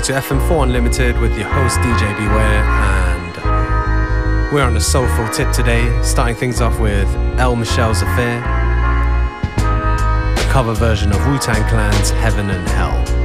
listening to FM4 Unlimited with your host DJ Beware, and we're on a soulful tip today, starting things off with El Michels Affair, a cover version of Wu Tang Clan's Heaven and Hell.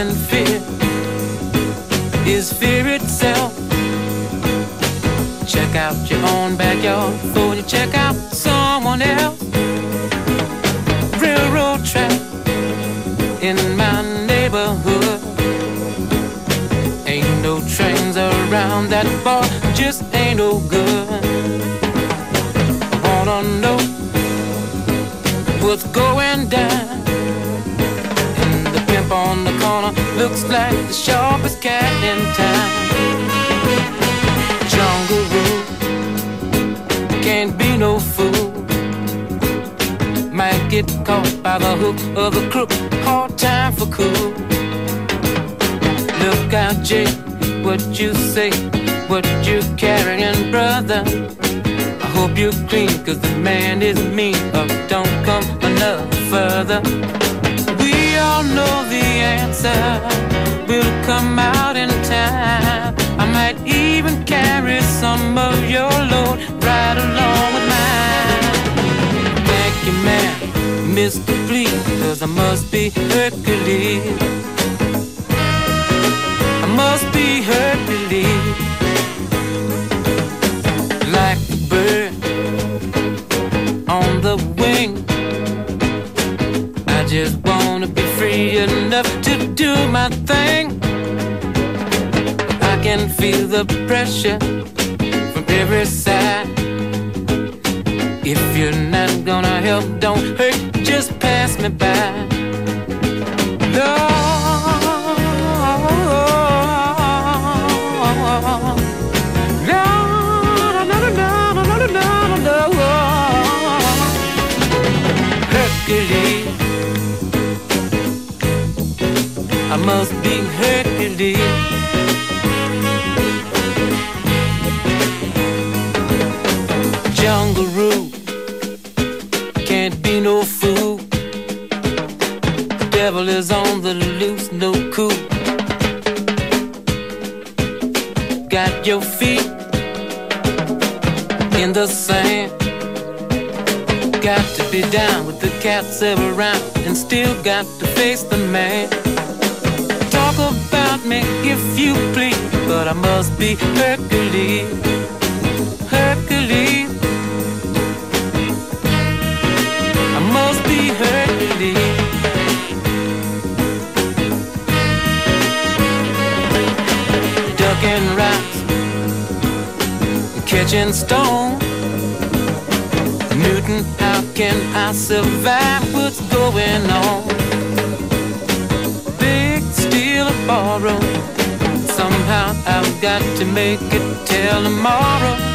And fear is fear itself. Check out your own backyard before you check out someone else. Railroad track in my neighborhood. Ain't no trains around that far, just ain't no good. Wanna know what's going down looks like the sharpest cat in town. Jungle rule can't be no fool. Might get caught by the hook of the crook. Hard time for cool. Look out, Jake, what you say, what you carrying, brother. I hope you're clean, cause the man is mean. Or don't come enough further know the answer will come out in time. I might even carry some of your load right along with mine. Thank you, man, Mr. Please, cause I must be Hercules. I must be Hercules. Enough to do my thing. I can feel the pressure from every side. If you're not gonna help, don't hurt, just pass me by. No. I must be Hercules. Jungle rule can't be no fool. The devil is on the loose, no cool. Got your feet in the sand. Got to be down with the cats around and still got to face the man if you please, but I must be Hercules. Hercules. I must be Hercules. Ducking rocks, catching stone. Newton, how can I survive what's going on? Big steel borrow. I've got to make it till tomorrow.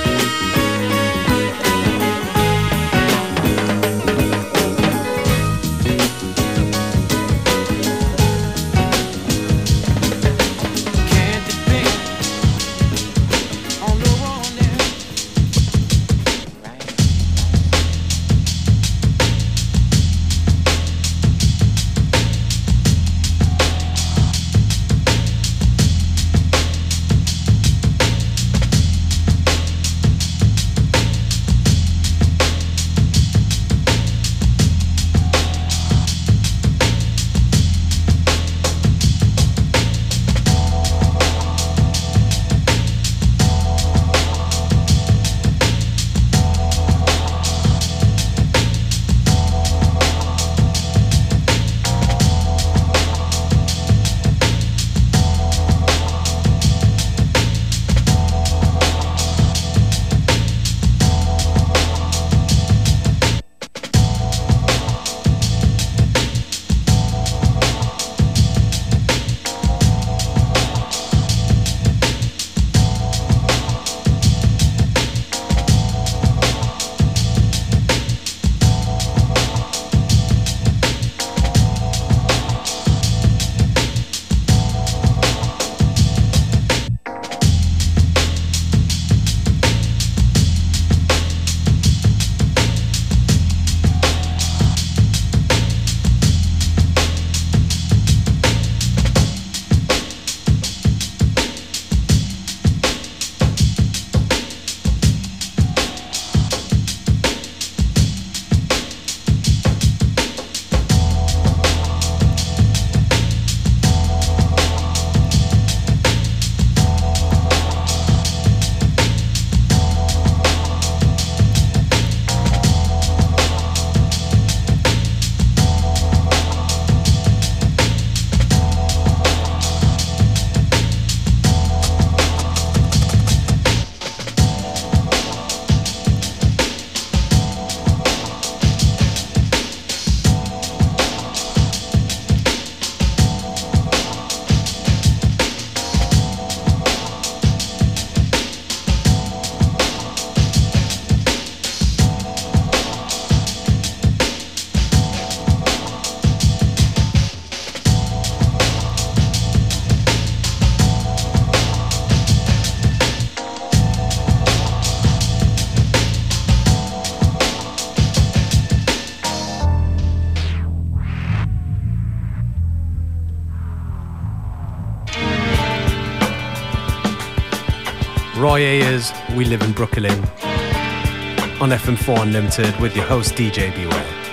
Brooklyn on FM4 Unlimited with your host DJ Beware.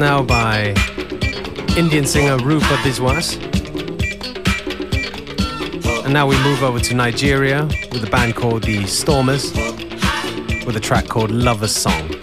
Now by Indian singer Rupa Biswas. And now we move over to Nigeria with a band called the Stormers with a track called Lover's Song.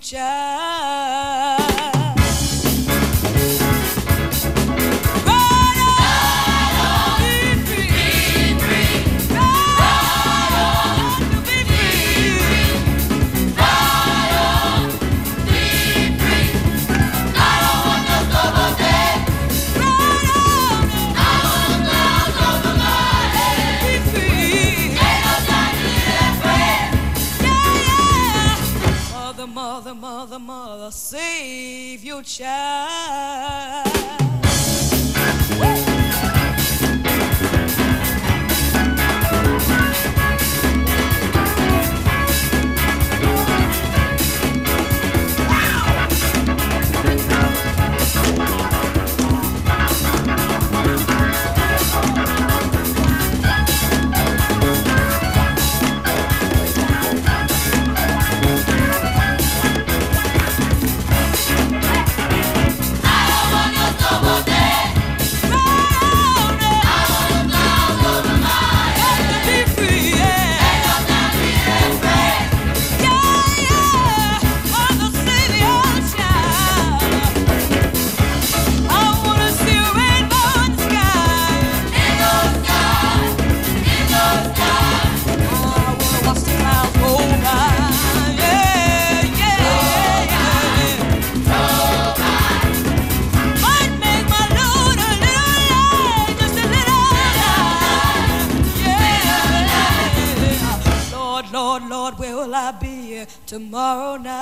Save save tomorrow night.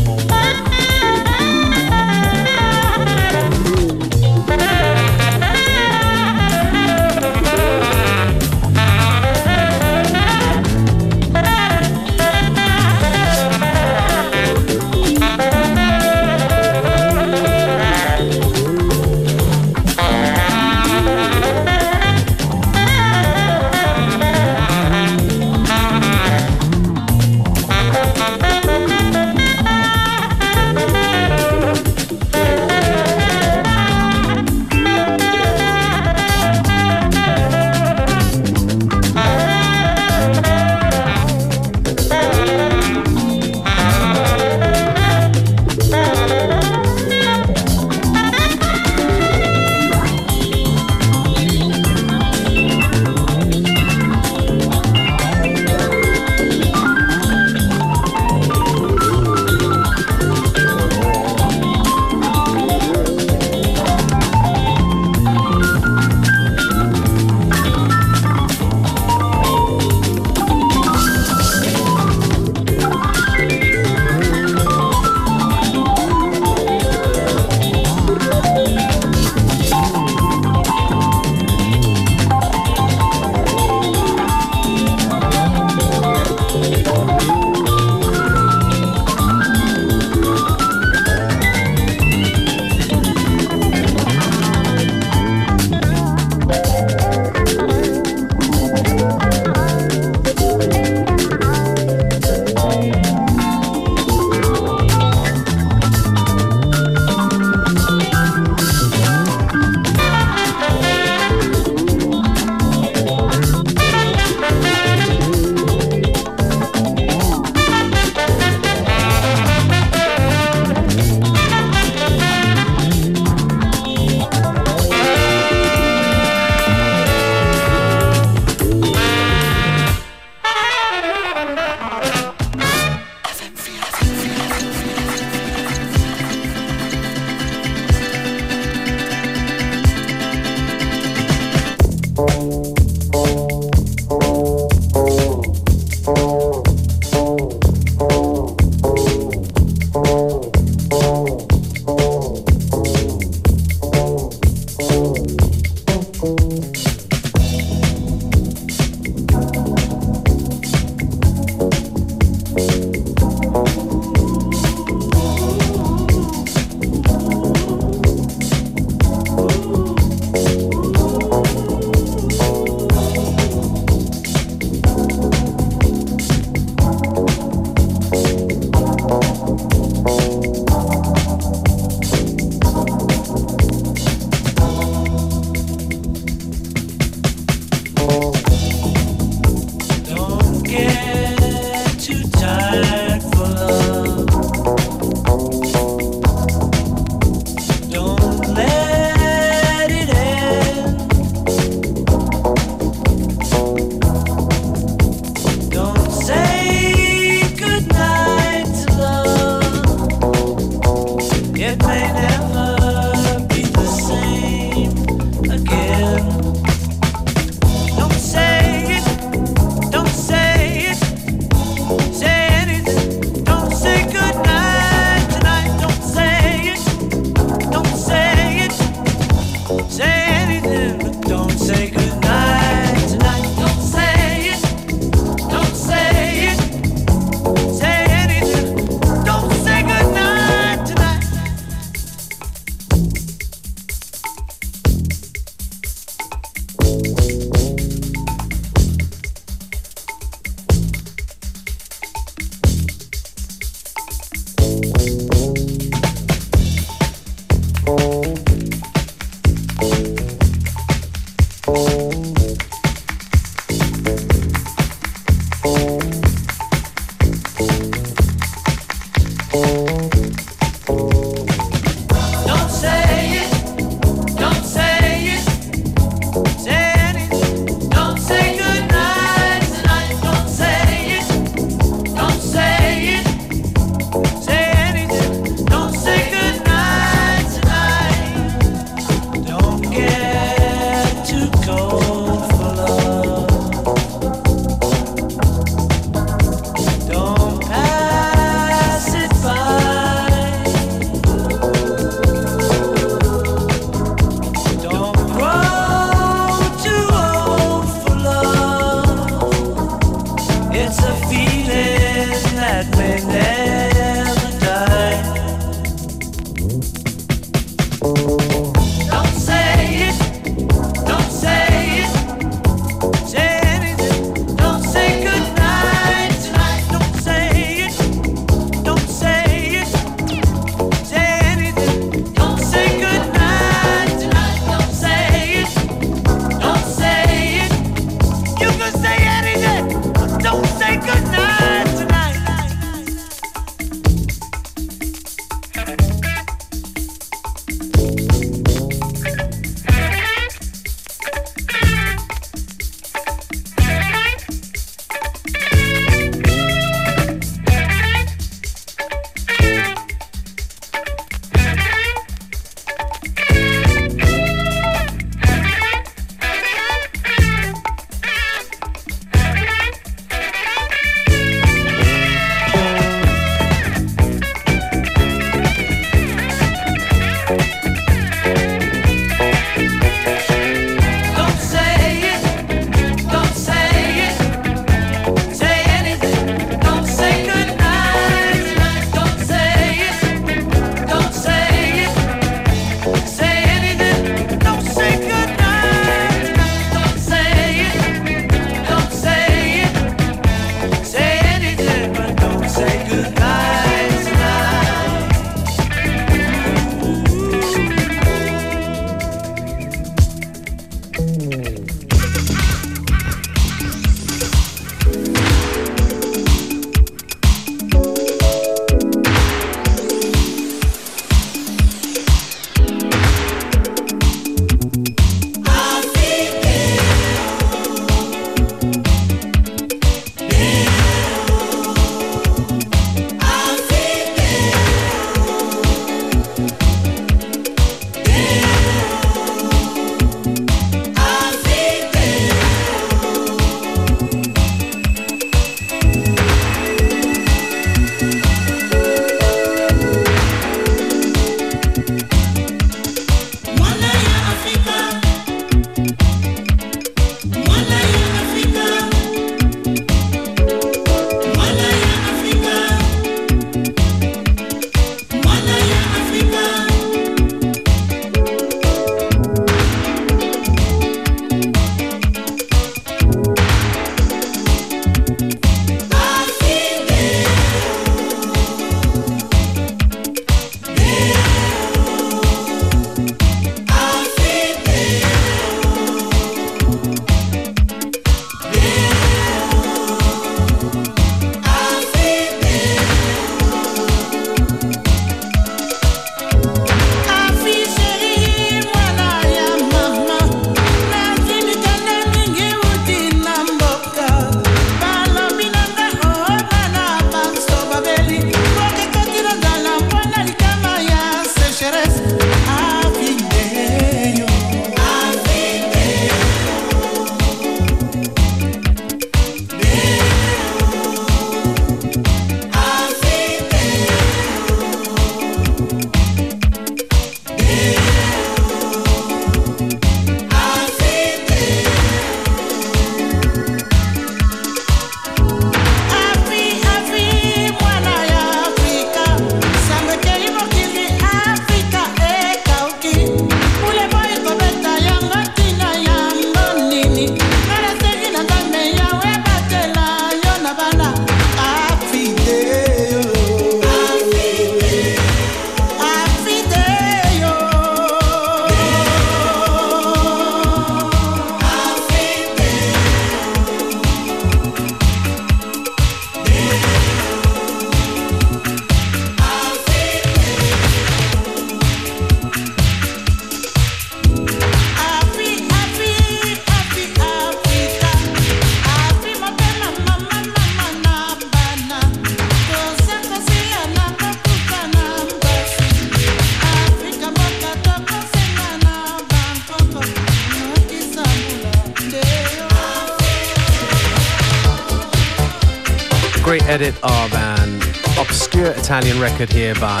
Edit of an obscure Italian record here by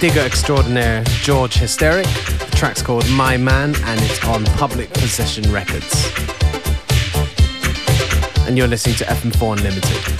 digger extraordinaire George Hysteric. The track's called My Man and it's on Public Possession Records. And you're listening to FM4 Unlimited.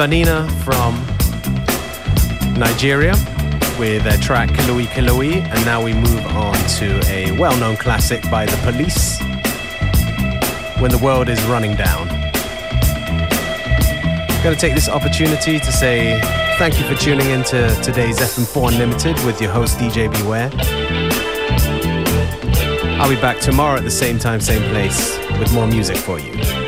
Banina from Nigeria with their track Kiloi Kiloi, and now we move on to a well known classic by The Police When the World is Running Down. I'm going to take this opportunity to say thank you for tuning in to today's FM4 Unlimited with your host DJ Beware. I'll be back tomorrow at the same time, same place with more music for you.